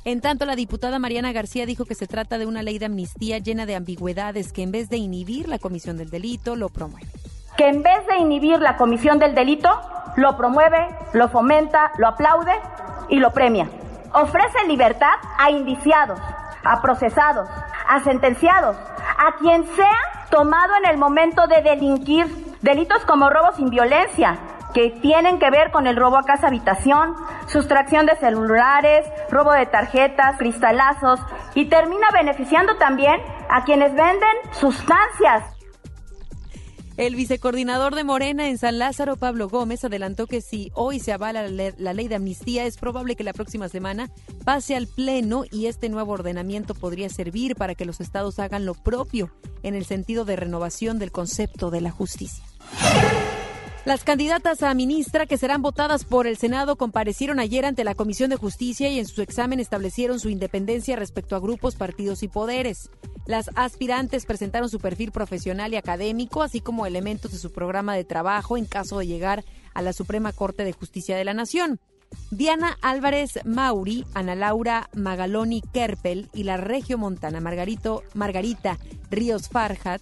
En tanto, la diputada Mariana García dijo que se trata de una ley de amnistía llena de ambigüedades que en vez de inhibir la comisión del delito, lo promueve. Que en vez de inhibir la comisión del delito, lo promueve, lo fomenta, lo aplaude y lo premia. Ofrece libertad a indiciados, a procesados, a sentenciados, a quien sea tomado en el momento de delinquir. Delitos como robo sin violencia, que tienen que ver con el robo a casa habitación, sustracción de celulares, robo de tarjetas, cristalazos y termina beneficiando también a quienes venden sustancias el vicecoordinador de Morena en San Lázaro, Pablo Gómez, adelantó que si hoy se avala la ley de amnistía, es probable que la próxima semana pase al Pleno y este nuevo ordenamiento podría servir para que los estados hagan lo propio en el sentido de renovación del concepto de la justicia. Las candidatas a ministra que serán votadas por el Senado comparecieron ayer ante la Comisión de Justicia y en su examen establecieron su independencia respecto a grupos, partidos y poderes. Las aspirantes presentaron su perfil profesional y académico, así como elementos de su programa de trabajo en caso de llegar a la Suprema Corte de Justicia de la Nación. Diana Álvarez Mauri, Ana Laura Magaloni Kerpel y la Regio Montana Margarito, Margarita Ríos Farhat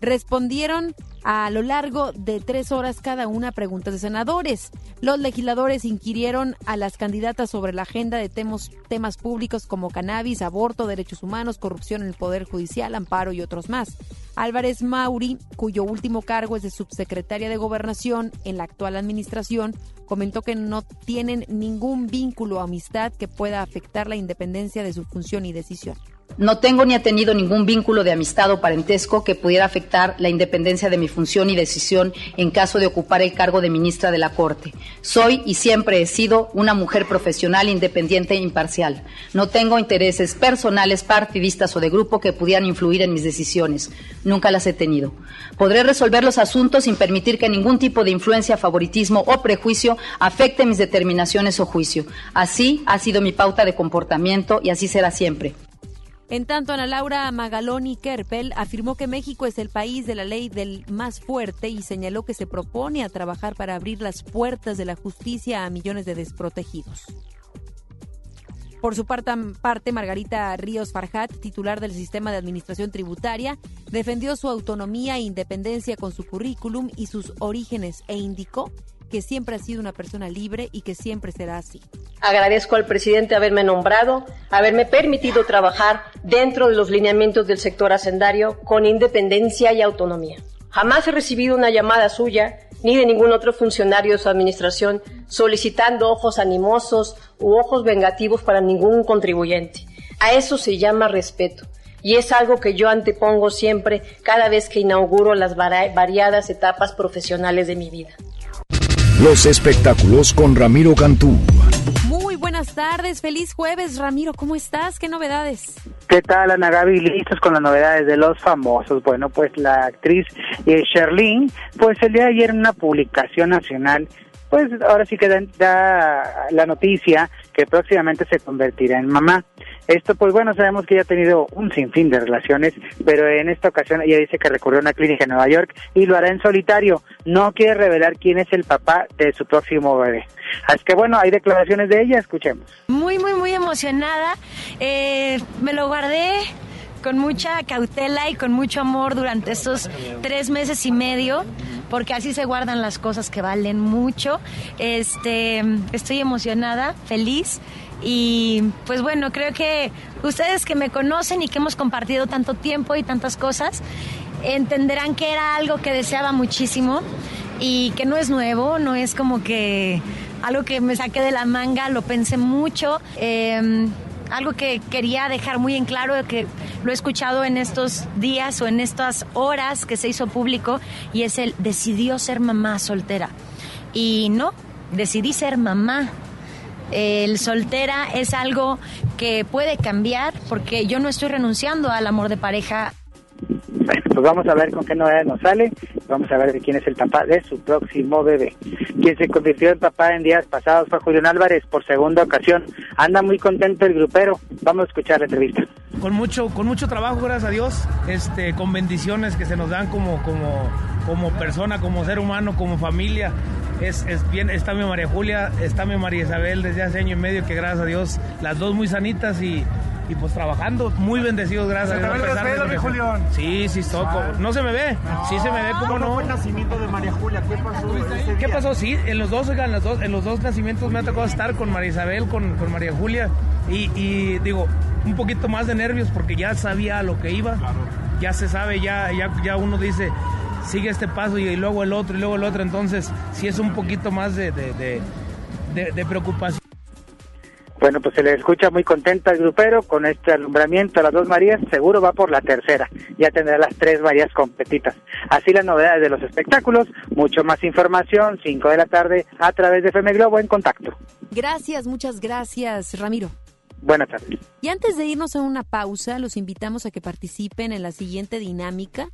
respondieron a lo largo de tres horas cada una preguntas de senadores. Los legisladores inquirieron a las candidatas sobre la agenda de temas, públicos como cannabis, aborto, derechos humanos, corrupción en el Poder Judicial, amparo y otros más. Álvarez Mauri, cuyo último cargo es de subsecretaria de Gobernación en la actual administración, comentó que no tienen ningún vínculo o amistad que pueda afectar la independencia de su función y decisión. No tengo ni he tenido ningún vínculo de amistad o parentesco que pudiera afectar la independencia de mi función y decisión en caso de ocupar el cargo de ministra de la Corte. Soy y siempre he sido una mujer profesional, independiente e imparcial. No tengo intereses personales, partidistas o de grupo que pudieran influir en mis decisiones. Nunca las he tenido. Podré resolver los asuntos sin permitir que ningún tipo de influencia, favoritismo o prejuicio afecte mis determinaciones o juicio. Así ha sido mi pauta de comportamiento y así será siempre. En tanto, Ana Laura Magaloni Kerpel afirmó que México es el país de la ley del más fuerte y señaló que se propone a trabajar para abrir las puertas de la justicia a millones de desprotegidos. Por su parte, Margarita Ríos Farhat, titular del Sistema de Administración Tributaria, defendió su autonomía e independencia con su currículum y sus orígenes e indicó que siempre ha sido una persona libre y que siempre será así. Agradezco al presidente haberme nombrado, haberme permitido trabajar dentro de los lineamientos del sector hacendario con independencia y autonomía. Jamás he recibido una llamada suya ni de ningún otro funcionario de su administración solicitando ojos animosos u ojos vengativos para ningún contribuyente. A eso se llama respeto y es algo que yo antepongo siempre cada vez que inauguro las variadas etapas profesionales de mi vida. Los espectáculos con Ramiro Cantú. Muy buenas tardes, feliz jueves, Ramiro, ¿cómo estás? ¿Qué novedades? ¿Qué tal, Ana Gaby? Listos con las novedades de los famosos. Bueno, pues la actriz eh, Sherlyn, pues el día de ayer en una publicación nacional, pues ahora sí que da la noticia que próximamente se convertirá en mamá. Esto, pues bueno, sabemos que ella ha tenido un sinfín de relaciones, pero en esta ocasión ella dice que recurrió a una clínica en Nueva York y lo hará en solitario. No quiere revelar quién es el papá de su próximo bebé. Así que bueno, hay declaraciones de ella, escuchemos. Muy, muy, muy emocionada. Eh, me lo guardé con mucha cautela y con mucho amor durante estos tres meses y medio, porque así se guardan las cosas que valen mucho. Este, estoy emocionada, feliz y pues bueno, creo que ustedes que me conocen y que hemos compartido tanto tiempo y tantas cosas, entenderán que era algo que deseaba muchísimo y que no es nuevo, no es como que algo que me saqué de la manga, lo pensé mucho. Em, algo que quería dejar muy en claro, que lo he escuchado en estos días o en estas horas que se hizo público, y es el decidió ser mamá soltera. Y no, decidí ser mamá el soltera es algo que puede cambiar porque yo no estoy renunciando al amor de pareja. Pues vamos a ver con qué novedad nos sale. Vamos a ver de quién es el papá de su próximo bebé. Quien se convirtió en papá en días pasados fue Julián Álvarez por segunda ocasión. Anda muy contento el grupero. Vamos a escuchar la entrevista. Con mucho, con mucho trabajo, gracias a Dios, este, con bendiciones que se nos dan como, como, como persona, como ser humano, como familia es, es, bien, está mi María Julia, está mi María Isabel desde hace año y medio, que gracias a Dios, las dos muy sanitas y, y pues trabajando, muy bendecidos, gracias a Dios. mi Julián? Sí, sí, toco. No se me ve, sí se me ve, ¿cómo, no? fue el nacimiento de María Julia? ¿Qué pasó? ¿Qué pasó? Sí, en los dos, en los dos, en los dos nacimientos me ha tocado estar con María Isabel, con, con María Julia y, y, digo, un poquito más de nervios porque ya sabía a lo que iba. Ya se sabe, ya, ya, ya uno dice, sigue este paso y luego el otro y luego el otro, entonces sí es un poquito más de, de, preocupación. Bueno, pues se le escucha muy contenta al grupero con este alumbramiento a las dos Marías, seguro va por la tercera, ya tendrá las tres Marías competitas. Así las novedades de los espectáculos, mucho más información, 5 de la tarde a través de FM Globo en contacto. Gracias, muchas gracias, Ramiro. Buenas tardes. Y antes de irnos a una pausa, los invitamos a que participen en la siguiente dinámica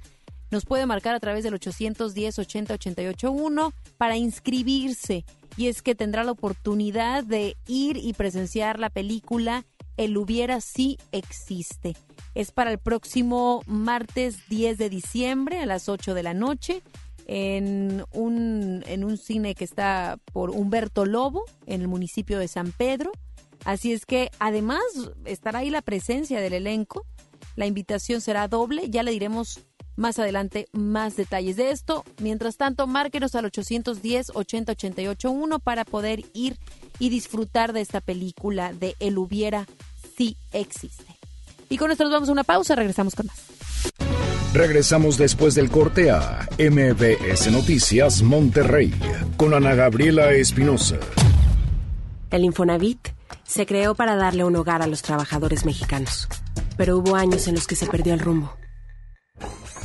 nos puede marcar a través del 810 80 88 para inscribirse. Y es que tendrá la oportunidad de ir y presenciar la película El hubiera sí existe. Es para el próximo martes 10 de diciembre a las 8 de la noche en un, en un cine que está por Humberto Lobo en el municipio de San Pedro. Así es que además estará ahí la presencia del elenco. La invitación será doble, ya le diremos más adelante más detalles de esto. Mientras tanto, márquenos al 810-8088-1 para poder ir y disfrutar de esta película de El hubiera si existe. Y con esto nos vamos a una pausa, regresamos con más. Regresamos después del corte a MBS Noticias Monterrey con Ana Gabriela Espinosa. El Infonavit se creó para darle un hogar a los trabajadores mexicanos, pero hubo años en los que se perdió el rumbo.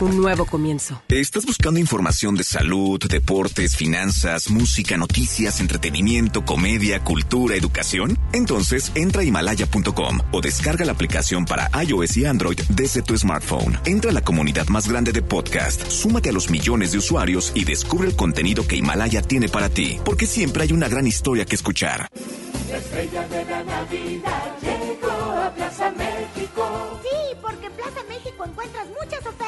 un nuevo comienzo. ¿Estás buscando información de salud, deportes, finanzas, música, noticias, entretenimiento, comedia, cultura, educación? Entonces entra a himalaya.com o descarga la aplicación para iOS y Android desde tu smartphone. Entra a la comunidad más grande de podcast, súmate a los millones de usuarios y descubre el contenido que Himalaya tiene para ti, porque siempre hay una gran historia que escuchar. La estrella de la Navidad llegó a Plaza México. Sí, porque en Plaza México encuentras muchas ofertas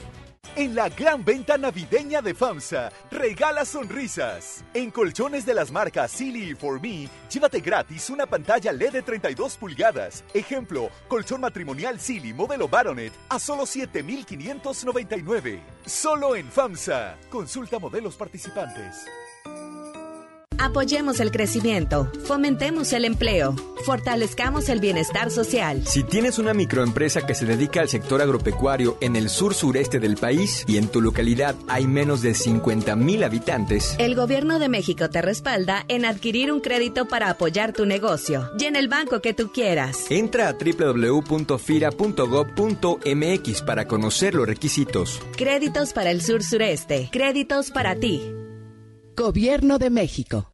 En la gran venta navideña de FAMSA, regala sonrisas. En colchones de las marcas Silly y For Me, llévate gratis una pantalla LED de 32 pulgadas. Ejemplo, colchón matrimonial Silly modelo Baronet a solo 7,599. Solo en FAMSA. Consulta modelos participantes. Apoyemos el crecimiento, fomentemos el empleo, fortalezcamos el bienestar social. Si tienes una microempresa que se dedica al sector agropecuario en el sur sureste del país y en tu localidad hay menos de 50 mil habitantes, el gobierno de México te respalda en adquirir un crédito para apoyar tu negocio y en el banco que tú quieras. Entra a www.fira.gov.mx para conocer los requisitos. Créditos para el sur sureste, créditos para ti. Gobierno de México.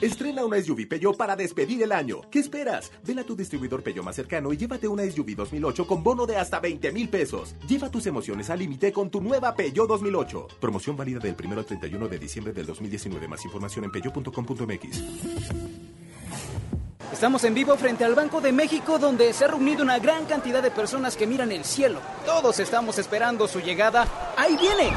Estrena una SUV Peugeot para despedir el año. ¿Qué esperas? Ven a tu distribuidor Peugeot más cercano y llévate una SUV 2008 con bono de hasta 20 mil pesos. Lleva tus emociones al límite con tu nueva Peugeot 2008. Promoción válida del 1 al 31 de diciembre del 2019. Más información en peugeot.com.mx. Estamos en vivo frente al Banco de México donde se ha reunido una gran cantidad de personas que miran el cielo. Todos estamos esperando su llegada. ¡Ahí viene!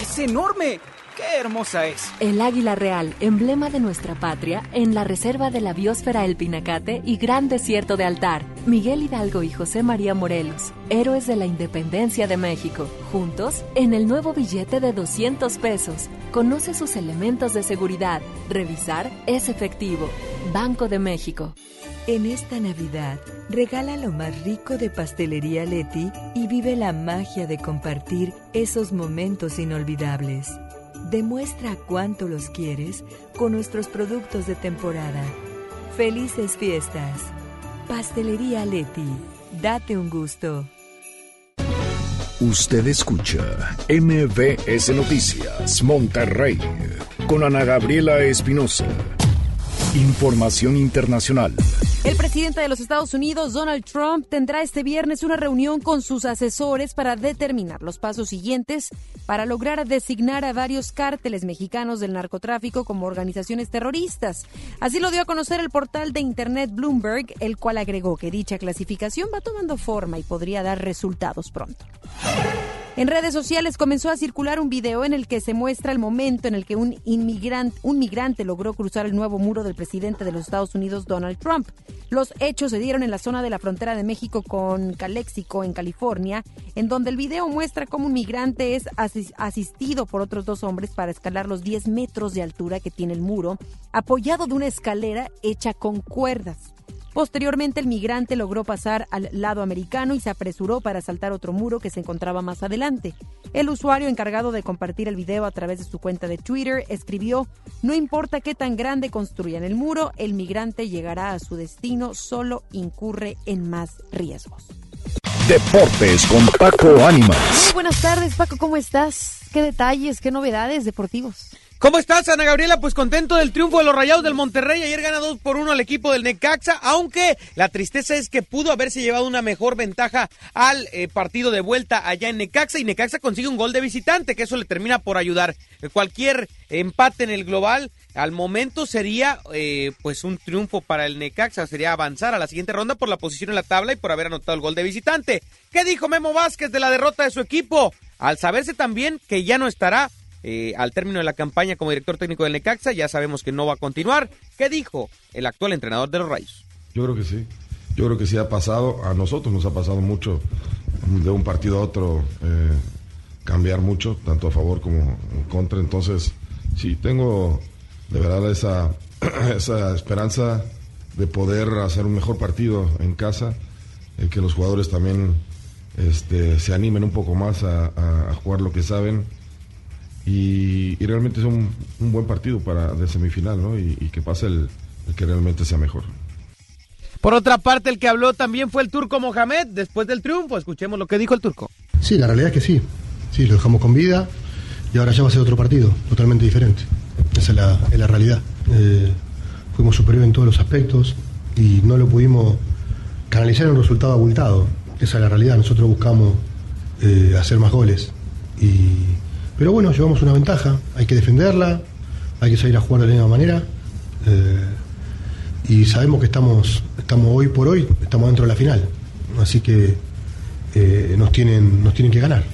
¡Es enorme! ¡Qué hermosa es! El águila real, emblema de nuestra patria, en la reserva de la biosfera El Pinacate y Gran Desierto de Altar. Miguel Hidalgo y José María Morelos, héroes de la independencia de México. Juntos, en el nuevo billete de 200 pesos. Conoce sus elementos de seguridad. Revisar es efectivo. Banco de México. En esta Navidad, regala lo más rico de Pastelería Leti y vive la magia de compartir esos momentos inolvidables. Demuestra cuánto los quieres con nuestros productos de temporada. Felices fiestas. Pastelería Leti. Date un gusto. Usted escucha MBS Noticias Monterrey con Ana Gabriela Espinosa. Información internacional. El presidente de los Estados Unidos, Donald Trump, tendrá este viernes una reunión con sus asesores para determinar los pasos siguientes para lograr designar a varios cárteles mexicanos del narcotráfico como organizaciones terroristas. Así lo dio a conocer el portal de Internet Bloomberg, el cual agregó que dicha clasificación va tomando forma y podría dar resultados pronto. En redes sociales comenzó a circular un video en el que se muestra el momento en el que un inmigrante, un migrante logró cruzar el nuevo muro del presidente de los Estados Unidos, Donald Trump. Los hechos se dieron en la zona de la frontera de México con Calexico, en California, en donde el video muestra cómo un migrante es asistido por otros dos hombres para escalar los 10 metros de altura que tiene el muro, apoyado de una escalera hecha con cuerdas. Posteriormente, el migrante logró pasar al lado americano y se apresuró para saltar otro muro que se encontraba más adelante. El usuario encargado de compartir el video a través de su cuenta de Twitter escribió, no importa qué tan grande construyan el muro, el migrante llegará a su destino, solo incurre en más riesgos. Deportes con Paco Ánimas. buenas tardes, Paco, ¿cómo estás? ¿Qué detalles, qué novedades deportivos? ¿Cómo estás, Ana Gabriela? Pues contento del triunfo de los Rayados del Monterrey. Ayer gana 2 por 1 al equipo del Necaxa, aunque la tristeza es que pudo haberse llevado una mejor ventaja al eh, partido de vuelta allá en Necaxa y Necaxa consigue un gol de visitante, que eso le termina por ayudar. Cualquier empate en el global al momento sería eh, pues un triunfo para el Necaxa, sería avanzar a la siguiente ronda por la posición en la tabla y por haber anotado el gol de visitante. ¿Qué dijo Memo Vázquez de la derrota de su equipo? Al saberse también que ya no estará eh, al término de la campaña como director técnico del Necaxa, ya sabemos que no va a continuar. ¿Qué dijo el actual entrenador de los Rayos? Yo creo que sí. Yo creo que sí ha pasado, a nosotros nos ha pasado mucho de un partido a otro eh, cambiar mucho, tanto a favor como en contra. Entonces, sí, tengo de verdad esa, esa esperanza de poder hacer un mejor partido en casa, eh, que los jugadores también este, se animen un poco más a jugar lo que saben y, realmente es un, buen partido para de semifinal, ¿no? Y, que pase el, que realmente sea mejor. Por otra parte, el que habló también fue el turco Mohamed después del triunfo. Escuchemos lo que dijo el turco. Sí, la realidad es que sí. Sí, lo dejamos con vida y ahora ya va a ser otro partido, totalmente diferente. Esa es la, es la realidad. Eh, fuimos superiores en todos los aspectos y no lo pudimos canalizar en un resultado abultado. Esa es la realidad. Nosotros buscamos eh, hacer más goles y pero bueno, llevamos una ventaja, hay que defenderla, hay que salir a jugar de la misma manera. Eh, y sabemos que estamos, estamos hoy por hoy, estamos dentro de la final. Así que eh, nos, tienen, nos tienen que ganar.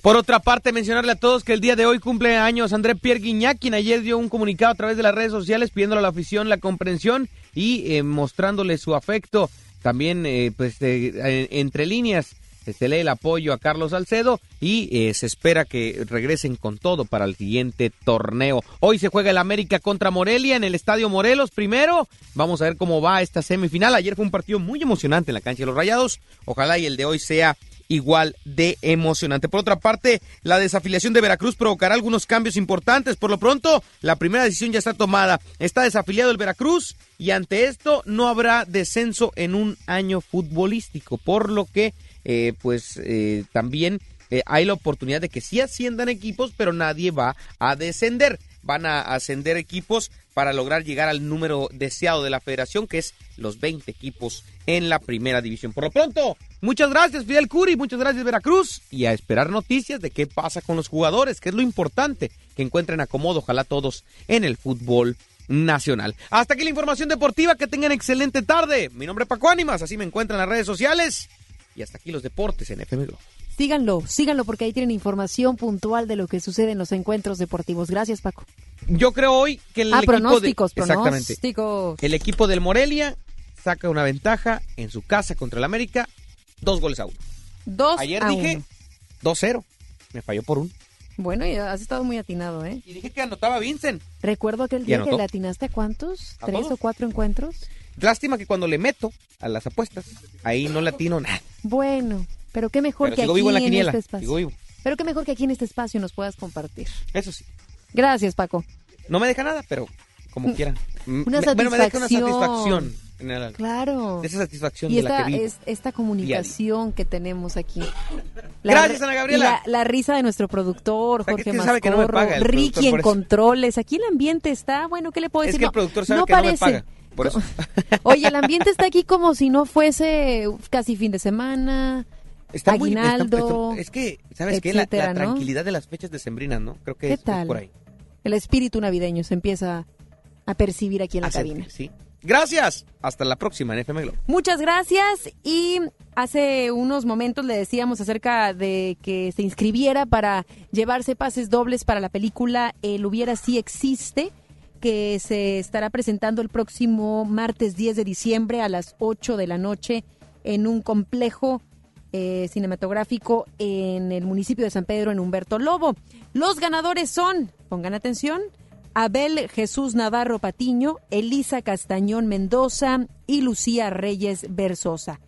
Por otra parte, mencionarle a todos que el día de hoy cumple años André Pierre Guignac, quien ayer dio un comunicado a través de las redes sociales pidiéndole a la afición la comprensión y eh, mostrándole su afecto también pues entre líneas se lee el apoyo a Carlos Salcedo y eh, se espera que regresen con todo para el siguiente torneo. Hoy se juega el América contra Morelia en el Estadio Morelos primero. Vamos a ver cómo va esta semifinal. Ayer fue un partido muy emocionante en la cancha de los Rayados. Ojalá y el de hoy sea igual de emocionante. Por otra parte, la desafiliación de Veracruz provocará algunos cambios importantes. Por lo pronto, la primera decisión ya está tomada. Está desafiliado el Veracruz y ante esto no habrá descenso en un año futbolístico, por lo que eh, pues eh, también eh, hay la oportunidad de que sí asciendan equipos, pero nadie va a descender. Van a ascender equipos para lograr llegar al número deseado de la federación, que es los 20 equipos en la primera división. Por lo pronto, muchas gracias Fidel Curi, muchas gracias Veracruz y a esperar noticias de qué pasa con los jugadores, que es lo importante, que encuentren acomodo, ojalá todos en el fútbol nacional. Hasta aquí la información deportiva, que tengan excelente tarde. Mi nombre es Paco Ánimas, así me encuentran en las redes sociales y hasta aquí los deportes en FM Globo. Síganlo, síganlo porque ahí tienen información puntual de lo que sucede en los encuentros deportivos. Gracias, Paco. Yo creo hoy que el ah, equipo pronósticos, de, exactamente. El equipo del Morelia saca una ventaja en su casa contra el América, dos goles a uno. Dos Ayer dije 2-0, me falló por uno. Bueno, y has estado muy atinado, ¿eh? Y dije que anotaba Vincent. Recuerdo aquel día que le atinaste a cuántos, tres o cuatro encuentros. Lástima que cuando le meto a las apuestas, ahí no le atino nada. Bueno, pero qué mejor que aquí en, este espacio. Pero qué mejor que aquí en este espacio nos puedas compartir. Eso sí. Gracias, Paco. No me deja nada, pero como mm, quieran. Una satisfacción. Bueno, me deja una satisfacción. claro. Esa satisfacción y de esta, la que es esta comunicación que tenemos aquí. Gracias, Ana Gabriela. La, risa de nuestro productor, Jorge Mascorro, Ricky en controles. Aquí el ambiente está, bueno, ¿qué le puedo decir? Es que el productor sabe que no me paga. Por eso. Oye, el ambiente está aquí como si no fuese casi fin de semana. Está muy, está- aguinaldo. está- es que, ¿sabes qué? La, etcétera, la ¿no? tranquilidad de las fechas decembrinas, ¿no? Creo que ¿Qué es, por ahí. El espíritu navideño se empieza a percibir aquí en la A sentir, cabina. sí. Gracias. Hasta la próxima en FM Globo. Muchas gracias y hace unos momentos le decíamos acerca de que se inscribiera para llevarse pases dobles para la película El hubiera sí existe que se estará presentando el próximo martes 10 de diciembre a las 8 de la noche en un complejo eh, cinematográfico en el municipio de San Pedro en Humberto Lobo. Los ganadores son, pongan atención, Abel Jesús Navarro Patiño, Elisa Castañón Mendoza y Lucía Reyes Versosa.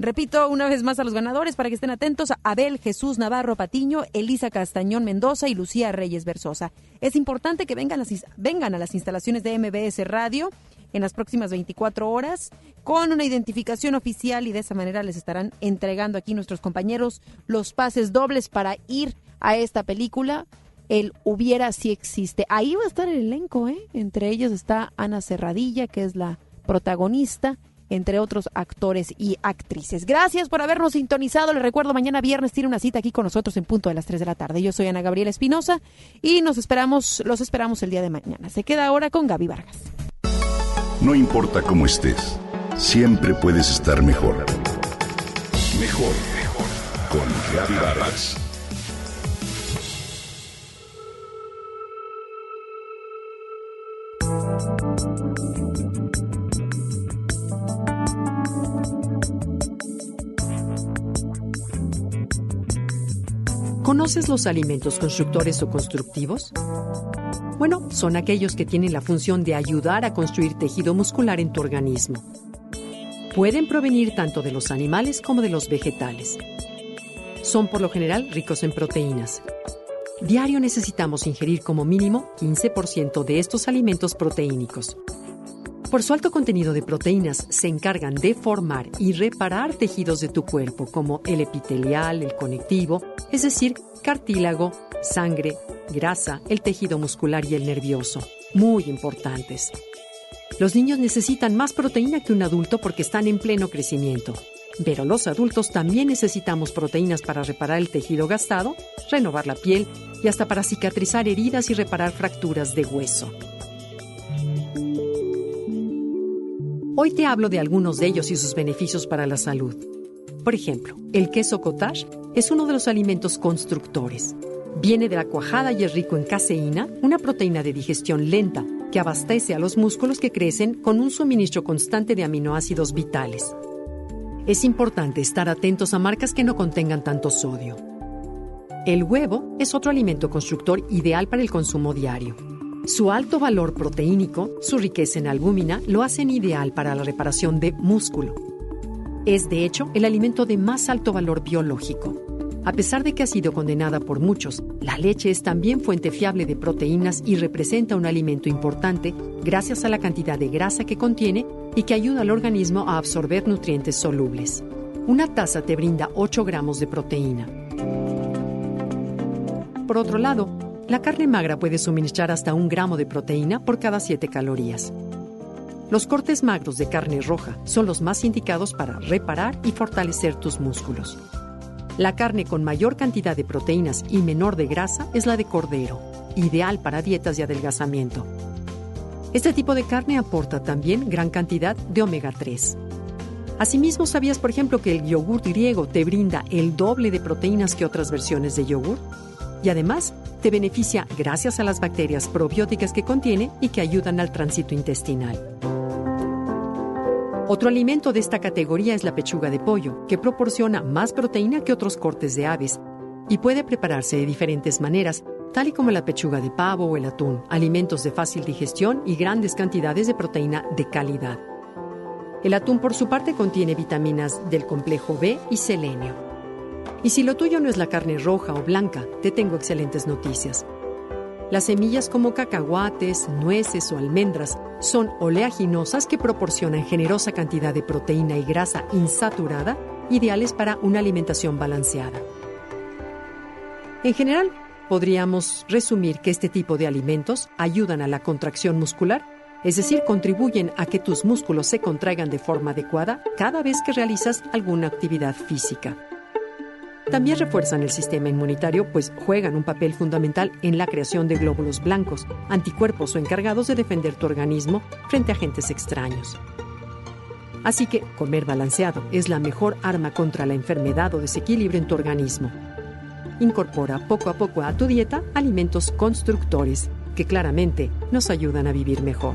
Repito una vez más a los ganadores para que estén atentos. Abel Jesús Navarro Patiño, Elisa Castañón Mendoza y Lucía Reyes Versosa. Es importante que vengan, las vengan a las instalaciones de MBS Radio en las próximas 24 horas con una identificación oficial y de esa manera les estarán entregando aquí nuestros compañeros los pases dobles para ir a esta película. El hubiera si existe. Ahí va a estar el elenco, ¿eh? Entre ellos está Ana Serradilla, que es la protagonista, entre otros actores y actrices. Gracias por habernos sintonizado. Les recuerdo, mañana viernes tiene una cita aquí con nosotros en punto de las 3 de la tarde. Yo soy Ana Gabriela Espinosa y nos esperamos, los esperamos el día de mañana. Se queda ahora con Gaby Vargas. No importa cómo estés, siempre puedes estar mejor. Mejor, mejor. Con Gaby Vargas. ¿Conoces los alimentos constructores o constructivos? Bueno, son aquellos que tienen la función de ayudar a construir tejido muscular en tu organismo. Pueden provenir tanto de los animales como de los vegetales. Son por lo general ricos en proteínas. Diario necesitamos ingerir como mínimo 15% de estos alimentos proteínicos. Por su alto contenido de proteínas, se encargan de formar y reparar tejidos de tu cuerpo, como el epitelial, el conectivo, es decir, cartílago, sangre, grasa, el tejido muscular y el nervioso. Muy importantes. Los niños necesitan más proteína que un adulto porque están en pleno crecimiento. Pero los adultos también necesitamos proteínas para reparar el tejido gastado, renovar la piel y hasta para cicatrizar heridas y reparar fracturas de hueso. Hoy te hablo de algunos de ellos y sus beneficios para la salud. Por ejemplo, el queso cottage es uno de los alimentos constructores. Viene de la cuajada y es rico en caseína, una proteína de digestión lenta que abastece a los músculos que crecen con un suministro constante de aminoácidos vitales. Es importante estar atentos a marcas que no contengan tanto sodio. El huevo es otro alimento constructor ideal para el consumo diario. Su alto valor proteínico, su riqueza en albúmina, lo hacen ideal para la reparación de músculo. Es, de hecho, el alimento de más alto valor biológico. A pesar de que ha sido condenada por muchos, la leche es también fuente fiable de proteínas y representa un alimento importante gracias a la cantidad de grasa que contiene y que ayuda al organismo a absorber nutrientes solubles. Una taza te brinda 8 gramos de proteína. Por otro lado, la carne magra puede suministrar hasta un gramo de proteína por cada 7 calorías. Los cortes magros de carne roja son los más indicados para reparar y fortalecer tus músculos. La carne con mayor cantidad de proteínas y menor de grasa es la de cordero, ideal para dietas de adelgazamiento. Este tipo de carne aporta también gran cantidad de omega 3. Asimismo, ¿sabías, por ejemplo, que el yogur griego te brinda el doble de proteínas que otras versiones de yogur? Y además, te beneficia gracias a las bacterias probióticas que contiene y que ayudan al tránsito intestinal. Otro alimento de esta categoría es la pechuga de pollo, que proporciona más proteína que otros cortes de aves y puede prepararse de diferentes maneras, tal y como la pechuga de pavo o el atún, alimentos de fácil digestión y grandes cantidades de proteína de calidad. El atún, por su parte, contiene vitaminas del complejo B y selenio. Y si lo tuyo no es la carne roja o blanca, te tengo excelentes noticias. Las semillas como cacahuates, nueces o almendras son oleaginosas que proporcionan generosa cantidad de proteína y grasa insaturada, ideales para una alimentación balanceada. En general, podríamos resumir que este tipo de alimentos ayudan a la contracción muscular es decir, contribuyen a que tus músculos se contraigan de forma adecuada cada vez que realizas alguna actividad física. También refuerzan el sistema inmunitario, pues juegan un papel fundamental en la creación de glóbulos blancos, anticuerpos o encargados de defender tu organismo frente a agentes extraños. Así que comer balanceado es la mejor arma contra la enfermedad o desequilibrio en tu organismo. Incorpora poco a poco a tu dieta alimentos constructores que claramente nos ayudan a vivir mejor.